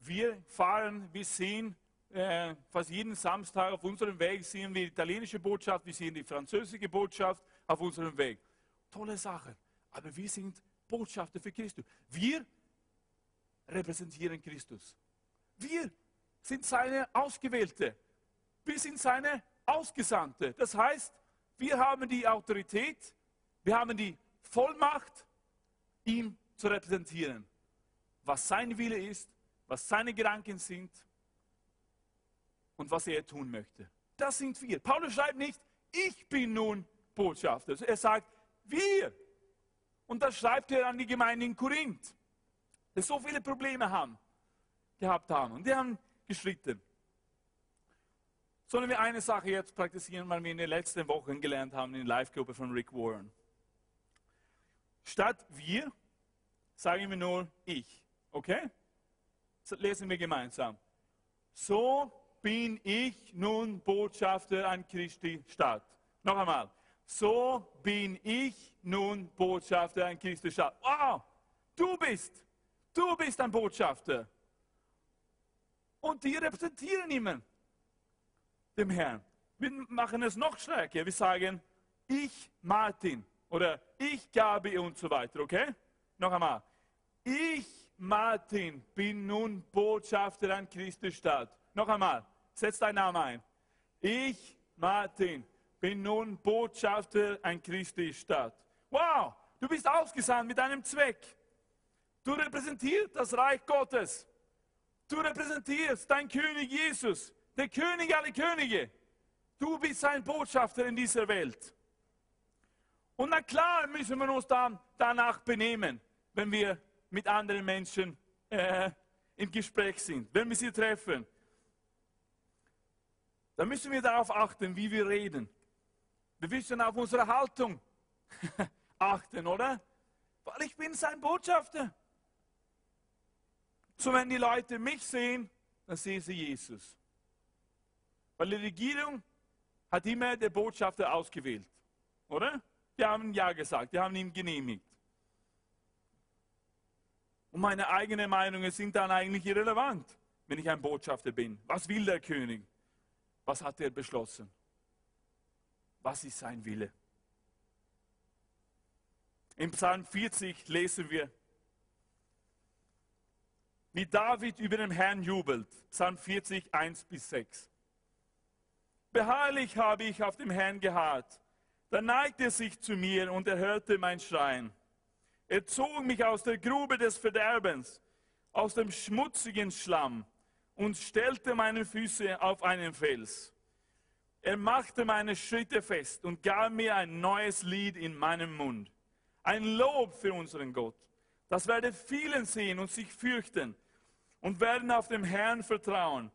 wir fahren, wir sehen äh, fast jeden Samstag auf unserem Weg, sehen wir die italienische Botschaft, wir sehen die französische Botschaft auf unserem Weg. Tolle Sache. Aber wir sind Botschafter für Christus. Wir repräsentieren Christus. Wir sind seine Ausgewählte. Wir sind seine Ausgesandte. Das heißt, wir haben die Autorität, wir haben die Vollmacht, ihm zu repräsentieren, was sein Wille ist, was seine Gedanken sind und was er tun möchte. Das sind wir. Paulus schreibt nicht, ich bin nun Botschafter. Er sagt, wir. Und das schreibt er an die Gemeinde in Korinth, die so viele Probleme haben, gehabt haben. Und die haben gestritten. Sollen wir eine Sache jetzt praktizieren, weil wir in den letzten Wochen gelernt haben in der Live-Gruppe von Rick Warren. Statt wir sagen wir nur ich. Okay? Das lesen wir gemeinsam. So bin ich nun Botschafter an Christi Stadt. Noch einmal. So bin ich nun Botschafter an Christi Stadt. Wow, du bist, du bist ein Botschafter. Und die repräsentieren ihn, dem Herrn. Wir machen es noch stärker. Wir sagen, ich Martin oder ich Gabi und so weiter, okay? Noch einmal. Ich, Martin, bin nun Botschafter an Christi Stadt. Noch einmal, setz deinen Namen ein. Ich, Martin, bin nun Botschafter an Christi Stadt. Wow, du bist ausgesandt mit einem Zweck. Du repräsentierst das Reich Gottes. Du repräsentierst dein König Jesus, der König aller Könige. Du bist ein Botschafter in dieser Welt. Und na klar müssen wir uns dann danach benehmen, wenn wir mit anderen Menschen äh, im Gespräch sind, wenn wir sie treffen. Dann müssen wir darauf achten, wie wir reden. Wir müssen auf unsere Haltung achten, oder? Weil ich bin sein Botschafter. So wenn die Leute mich sehen, dann sehen sie Jesus. Weil die Regierung hat immer der Botschafter ausgewählt, oder? Die haben Ja gesagt, die haben ihm genehmigt. Und meine eigenen Meinungen sind dann eigentlich irrelevant, wenn ich ein Botschafter bin. Was will der König? Was hat er beschlossen? Was ist sein Wille? Im Psalm 40 lesen wir, wie David über den Herrn jubelt. Psalm 40, 1 bis 6. Beharrlich habe ich auf dem Herrn geharrt. Da neigte er sich zu mir und erhörte mein Schreien. Er zog mich aus der Grube des Verderbens, aus dem schmutzigen Schlamm und stellte meine Füße auf einen Fels. Er machte meine Schritte fest und gab mir ein neues Lied in meinem Mund. Ein Lob für unseren Gott. Das werde vielen sehen und sich fürchten und werden auf dem Herrn vertrauen.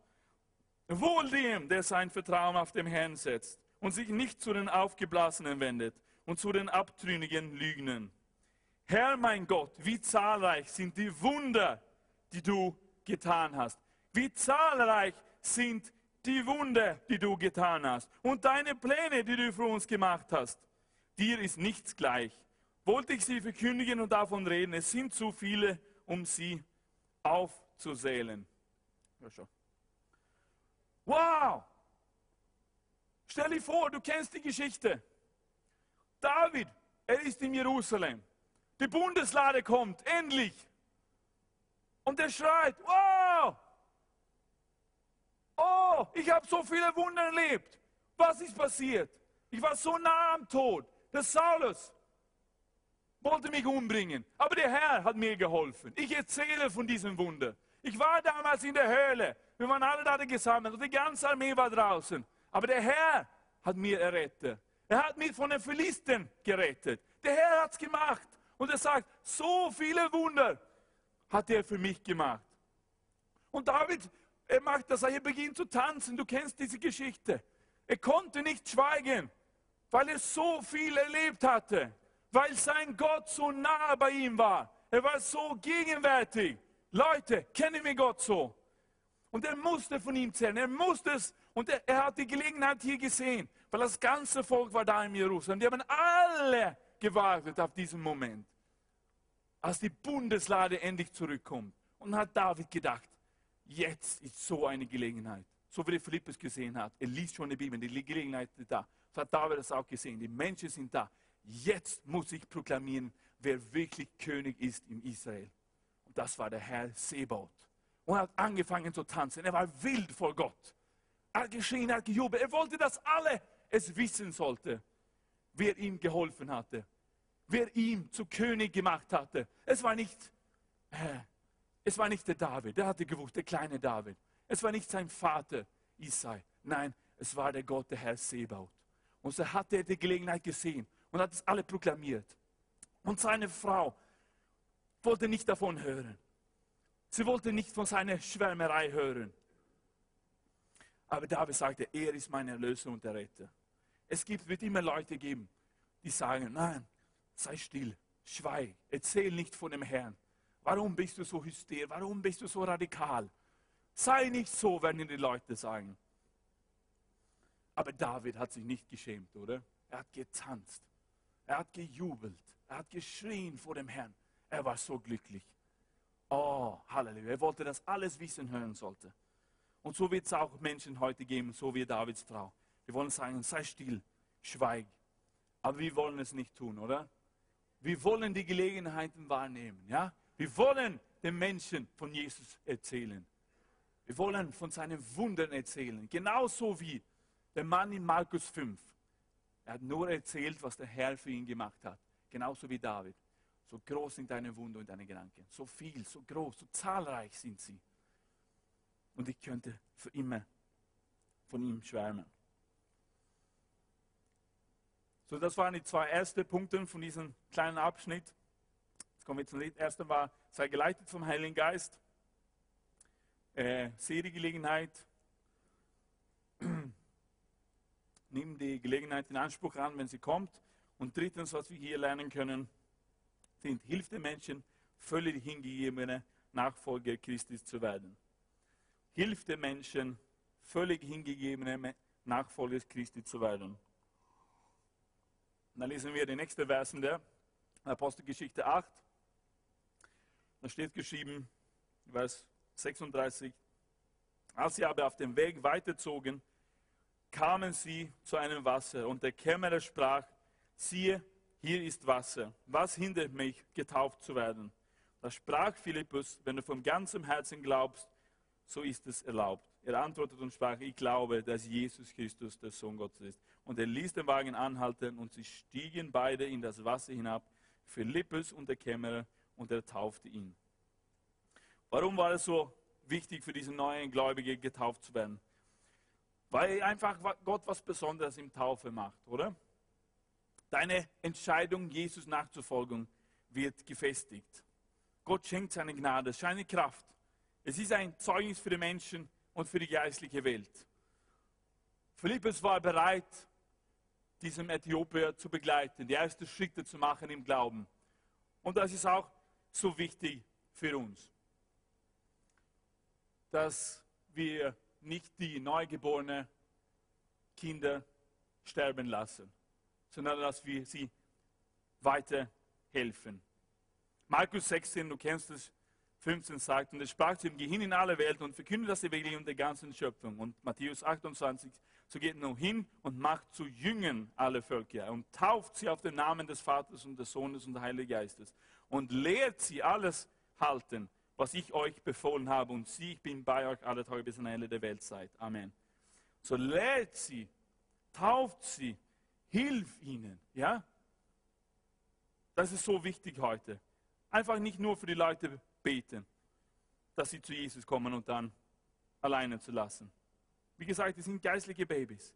Wohl dem, der sein Vertrauen auf dem Herrn setzt und sich nicht zu den Aufgeblasenen wendet und zu den abtrünnigen Lügnern. Herr mein Gott, wie zahlreich sind die Wunder, die du getan hast. Wie zahlreich sind die Wunder, die du getan hast. Und deine Pläne, die du für uns gemacht hast. Dir ist nichts gleich. Wollte ich sie verkündigen und davon reden. Es sind zu viele, um sie aufzuzählen. Ja, schon. Wow! Stell dir vor, du kennst die Geschichte. David, er ist in Jerusalem. Die Bundeslade kommt, endlich. Und er schreit, wow! Oh, ich habe so viele Wunder erlebt. Was ist passiert? Ich war so nah am Tod. Der Saulus wollte mich umbringen. Aber der Herr hat mir geholfen. Ich erzähle von diesem Wunder. Ich war damals in der Höhle. Wir waren alle da gesammelt und die ganze Armee war draußen. Aber der Herr hat mir errettet. Er hat mich von den Philisten gerettet. Der Herr hat es gemacht. Und er sagt, so viele Wunder hat er für mich gemacht. Und David, er macht das, er beginnt zu tanzen. Du kennst diese Geschichte. Er konnte nicht schweigen, weil er so viel erlebt hatte. Weil sein Gott so nah bei ihm war. Er war so gegenwärtig. Leute, kennen wir Gott so? Und er musste von ihm zählen. Er musste es. Und er, er hat die Gelegenheit hier gesehen, weil das ganze Volk war da in Jerusalem. Die haben alle gewartet auf diesen Moment, als die Bundeslade endlich zurückkommt. Und hat David gedacht, jetzt ist so eine Gelegenheit. So wie der Philippus gesehen hat. Er liest schon die Bibel, die Gelegenheit ist da. So hat David das auch gesehen. Die Menschen sind da. Jetzt muss ich proklamieren, wer wirklich König ist in Israel. Das war der Herr Sebaut und hat angefangen zu tanzen. Er war wild vor Gott. Er hat geschrien, er hat gejubelt. Er wollte, dass alle es wissen sollten, wer ihm geholfen hatte, wer ihn zu König gemacht hatte. Es war nicht, äh, es war nicht der David, der hatte gewusst, der kleine David. Es war nicht sein Vater Isai. Nein, es war der Gott, der Herr Sebaut. Und so hat er die Gelegenheit gesehen und hat es alle proklamiert. Und seine Frau wollte nicht davon hören. Sie wollte nicht von seiner Schwärmerei hören. Aber David sagte, er ist mein Erlöser und der Retter. Es gibt, wird immer Leute geben, die sagen, nein, sei still, schweig, erzähl nicht von dem Herrn. Warum bist du so hysterisch? Warum bist du so radikal? Sei nicht so, werden die Leute sagen. Aber David hat sich nicht geschämt, oder? Er hat getanzt, er hat gejubelt, er hat geschrien vor dem Herrn. Er war so glücklich. Oh, Halleluja. Er wollte, dass alles Wissen hören sollte. Und so wird es auch Menschen heute geben, so wie Davids Frau. Wir wollen sagen, sei still, schweig. Aber wir wollen es nicht tun, oder? Wir wollen die Gelegenheiten wahrnehmen, ja? Wir wollen den Menschen von Jesus erzählen. Wir wollen von seinen Wundern erzählen. Genauso wie der Mann in Markus 5. Er hat nur erzählt, was der Herr für ihn gemacht hat. Genauso wie David. So groß sind deine Wunder und deine Gedanken. So viel, so groß, so zahlreich sind sie. Und ich könnte für immer von ihm schwärmen. So, das waren die zwei ersten Punkte von diesem kleinen Abschnitt. Jetzt kommen wir zum ersten war, sei geleitet vom Heiligen Geist. Äh, sehe die Gelegenheit. Nimm die Gelegenheit in Anspruch an, wenn sie kommt. Und drittens, was wir hier lernen können, sind, hilft den Menschen, völlig hingegebene Nachfolger Christi zu werden. Hilft den Menschen, völlig hingegebene Nachfolger Christi zu werden. dann lesen wir die nächste Versen der Apostelgeschichte 8. Da steht geschrieben, Vers 36, als sie aber auf dem Weg weiterzogen, kamen sie zu einem Wasser und der Kämmerer sprach, siehe, hier ist Wasser. Was hindert mich, getauft zu werden? Da sprach Philippus, wenn du vom ganzen Herzen glaubst, so ist es erlaubt. Er antwortete und sprach, ich glaube, dass Jesus Christus der Sohn Gottes ist. Und er ließ den Wagen anhalten und sie stiegen beide in das Wasser hinab, Philippus und der Kämmerer, und er taufte ihn. Warum war es so wichtig für diesen neuen Gläubigen getauft zu werden? Weil einfach Gott was Besonderes im Taufe macht, oder? Deine Entscheidung, Jesus nachzufolgen, wird gefestigt. Gott schenkt seine Gnade, seine Kraft. Es ist ein Zeugnis für die Menschen und für die geistliche Welt. Philippus war bereit, diesem Äthiopier zu begleiten, die ersten Schritte zu machen im Glauben. Und das ist auch so wichtig für uns, dass wir nicht die neugeborenen Kinder sterben lassen, sondern dass wir sie weiterhelfen. Markus 16, du kennst es, 15 sagt, und es sprach zu ihm, geh hin in alle Welt und verkünde das Evangelium der ganzen Schöpfung. Und Matthäus 28, so geht nun hin und macht zu Jüngern alle Völker und tauft sie auf den Namen des Vaters und des Sohnes und des Heiligen Geistes und lehrt sie alles halten, was ich euch befohlen habe. Und sieh, ich bin bei euch alle Tage bis an Ende der Weltzeit. Amen. So lehrt sie, tauft sie, hilf ihnen. Ja? Das ist so wichtig heute. Einfach nicht nur für die Leute beten, dass sie zu Jesus kommen und dann alleine zu lassen. Wie gesagt, die sind geistliche Babys.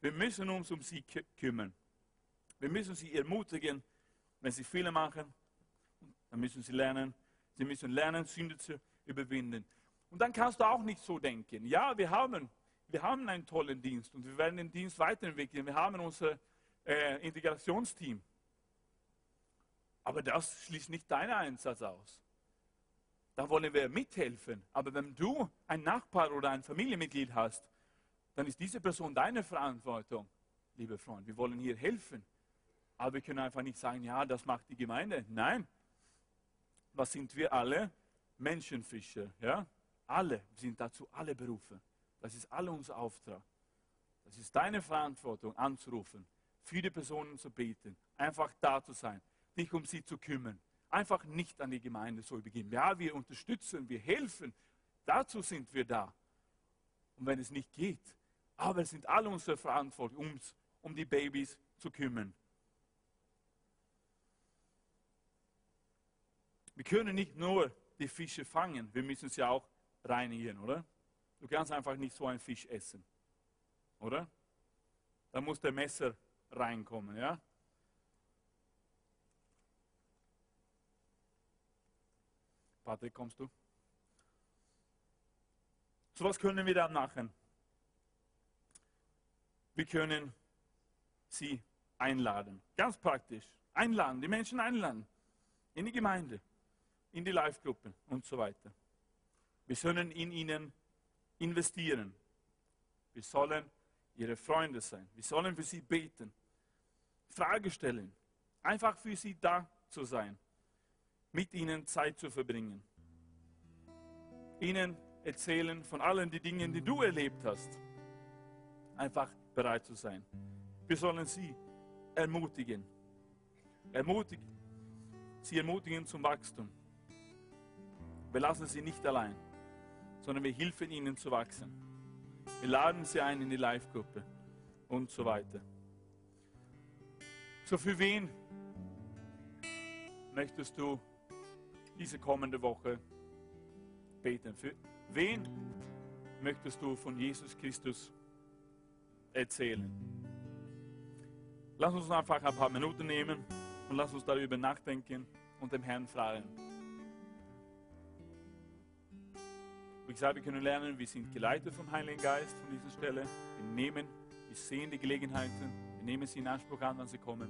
Wir müssen uns um sie kümmern. Wir müssen sie ermutigen, wenn sie Fehler machen, dann müssen sie lernen. Sie müssen lernen, Sünde zu überwinden. Und dann kannst du auch nicht so denken. Ja, wir haben, wir haben einen tollen Dienst und wir werden den Dienst weiterentwickeln. Wir haben unser äh, Integrationsteam. Aber das schließt nicht deinen Einsatz aus. Da wollen wir mithelfen. Aber wenn du einen Nachbar oder ein Familienmitglied hast, dann ist diese Person deine Verantwortung, liebe Freunde. Wir wollen hier helfen. Aber wir können einfach nicht sagen, ja, das macht die Gemeinde. Nein. Was sind wir alle? Menschenfischer. Ja? Alle sind dazu alle berufen. Das ist alle unser Auftrag. Das ist deine Verantwortung, anzurufen, für die Personen zu beten, einfach da zu sein, dich um sie zu kümmern. Einfach nicht an die Gemeinde so übergeben. Ja, wir unterstützen, wir helfen. Dazu sind wir da. Und wenn es nicht geht, aber es sind alle unsere Verantwortung, uns um die Babys zu kümmern. Wir können nicht nur die Fische fangen, wir müssen sie auch reinigen, oder? Du kannst einfach nicht so einen Fisch essen, oder? Da muss der Messer reinkommen, ja? Patrick, kommst du? So was können wir dann machen. Wir können sie einladen. Ganz praktisch. Einladen, die Menschen einladen. In die Gemeinde, in die Live-Gruppe und so weiter. Wir sollen in ihnen investieren. Wir sollen ihre Freunde sein. Wir sollen für sie beten. Frage stellen. Einfach für sie da zu sein mit ihnen Zeit zu verbringen. Ihnen erzählen von allen die Dingen, die du erlebt hast. Einfach bereit zu sein. Wir sollen sie ermutigen. Ermutigen. Sie ermutigen zum Wachstum. Wir lassen sie nicht allein, sondern wir helfen ihnen zu wachsen. Wir laden sie ein in die Live-Gruppe und so weiter. So für wen möchtest du diese kommende Woche beten. Für wen möchtest du von Jesus Christus erzählen? Lass uns einfach ein paar Minuten nehmen und lass uns darüber nachdenken und dem Herrn fragen. Wie gesagt, wir können lernen, wir sind geleitet vom Heiligen Geist von dieser Stelle. Wir nehmen, wir sehen die Gelegenheiten, nehmen sie in Anspruch an, wenn sie kommen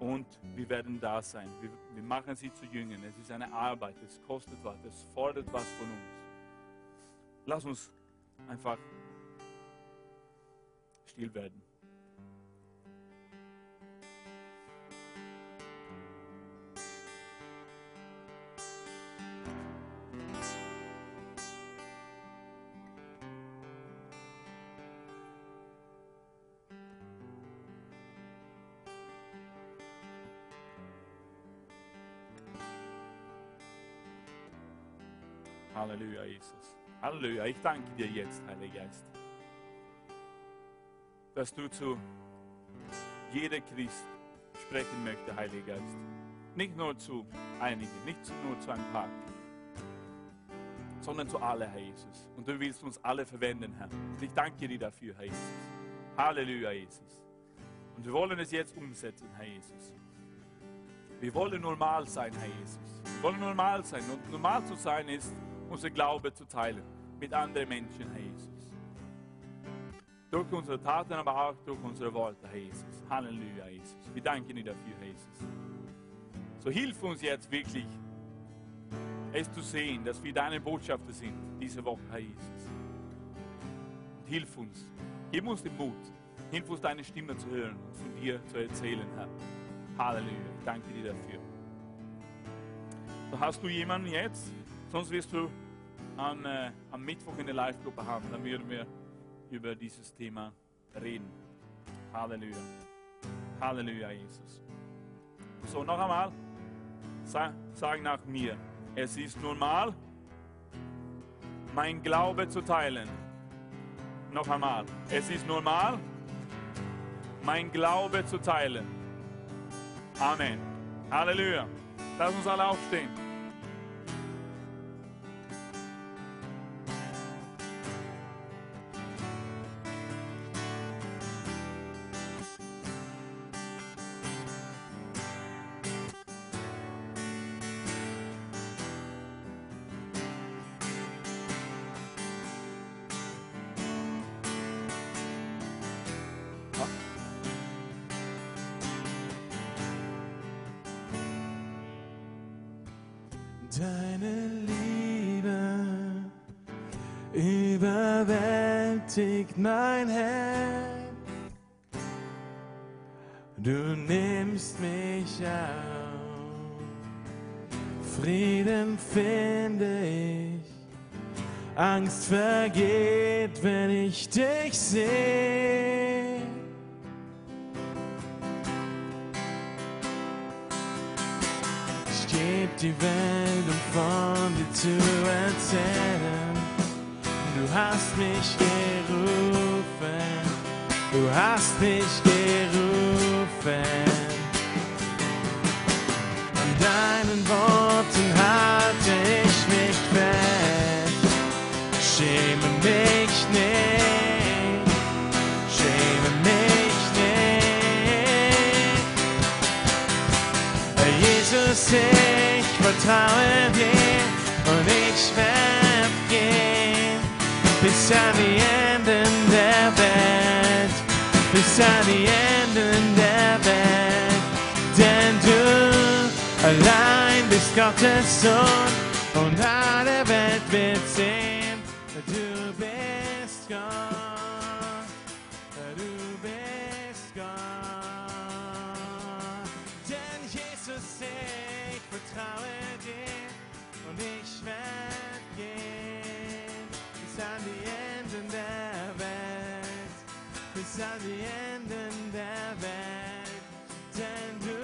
und wir werden da sein. Wir, wir machen sie zu Jüngern. Es ist eine Arbeit, es kostet was, es fordert was von uns. Lass uns einfach still werden. Halleluja, Jesus. Halleluja. Ich danke dir jetzt, Heiliger Geist, dass du zu jeder Christ sprechen möchte, Heiliger Geist. Nicht nur zu einigen, nicht nur zu ein paar, sondern zu allen, Herr Jesus. Und du willst uns alle verwenden, Herr. Und ich danke dir dafür, Herr Jesus. Halleluja, Jesus. Und wir wollen es jetzt umsetzen, Herr Jesus. Wir wollen normal sein, Herr Jesus. Wir wollen normal sein. Und normal zu sein ist, unser Glaube zu teilen mit anderen Menschen, Herr Jesus. Durch unsere Taten, aber auch durch unsere Worte, Herr Jesus. Halleluja, Jesus. Wir danken dir dafür, Herr Jesus. So hilf uns jetzt wirklich, es zu sehen, dass wir deine Botschafter sind diese Woche, Herr Jesus. Und hilf uns. Gib uns den Mut. Hilf uns, deine Stimme zu hören und von dir zu erzählen, Herr. Halleluja. Ich danke dir dafür. So hast du jemanden jetzt? Sonst wirst du am, äh, am Mittwoch in der Live-Gruppe haben. Dann würden wir über dieses Thema reden. Halleluja. Halleluja, Jesus. So, noch einmal. Sag, sag nach mir. Es ist normal, mein Glaube zu teilen. Noch einmal. Es ist normal, mein Glaube zu teilen. Amen. Halleluja. Lass uns alle aufstehen. Deine Liebe überwältigt mein Herz. Du nimmst mich auf. Frieden finde ich. Angst vergeht, wenn ich dich sehe. Ich geb die Welt, von dir zu erzählen. Du hast mich gerufen, du hast mich gerufen. Vertraue dir und ich werde gehen bis an die Enden der Welt, bis an die Enden der Welt. Denn du allein bist Gottes Sohn und alle Welt wird sehen, du bist Gott. Und ich werde gehen bis an die Enden der Welt, bis an die Enden der Welt. Denn du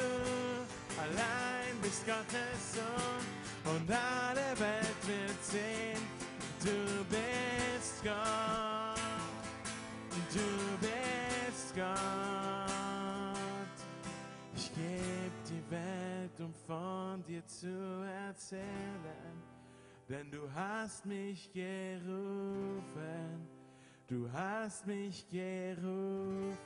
allein bist Gottes Sohn und alle Welt wird sehen, du bist Gott. Du bist Gott. Ich geb die Welt, um von dir zu erzählen, denn du hast mich gerufen, du hast mich gerufen.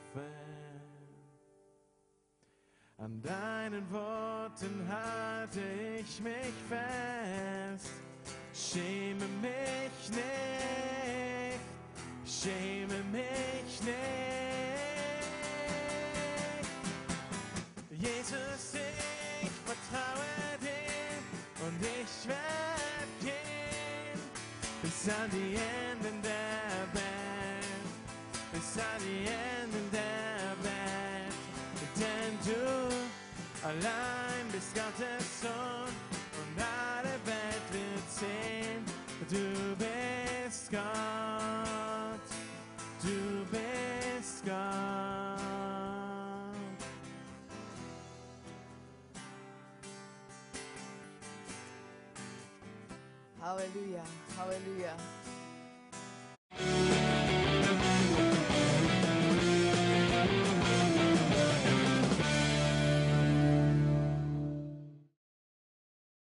An deinen Worten halte ich mich fest, schäme mich nicht, schäme mich nicht. Jesus, und ich werde gehen bis an die Enden der Welt, bis an die Enden der Welt. Denn Halleluja, Halleluja.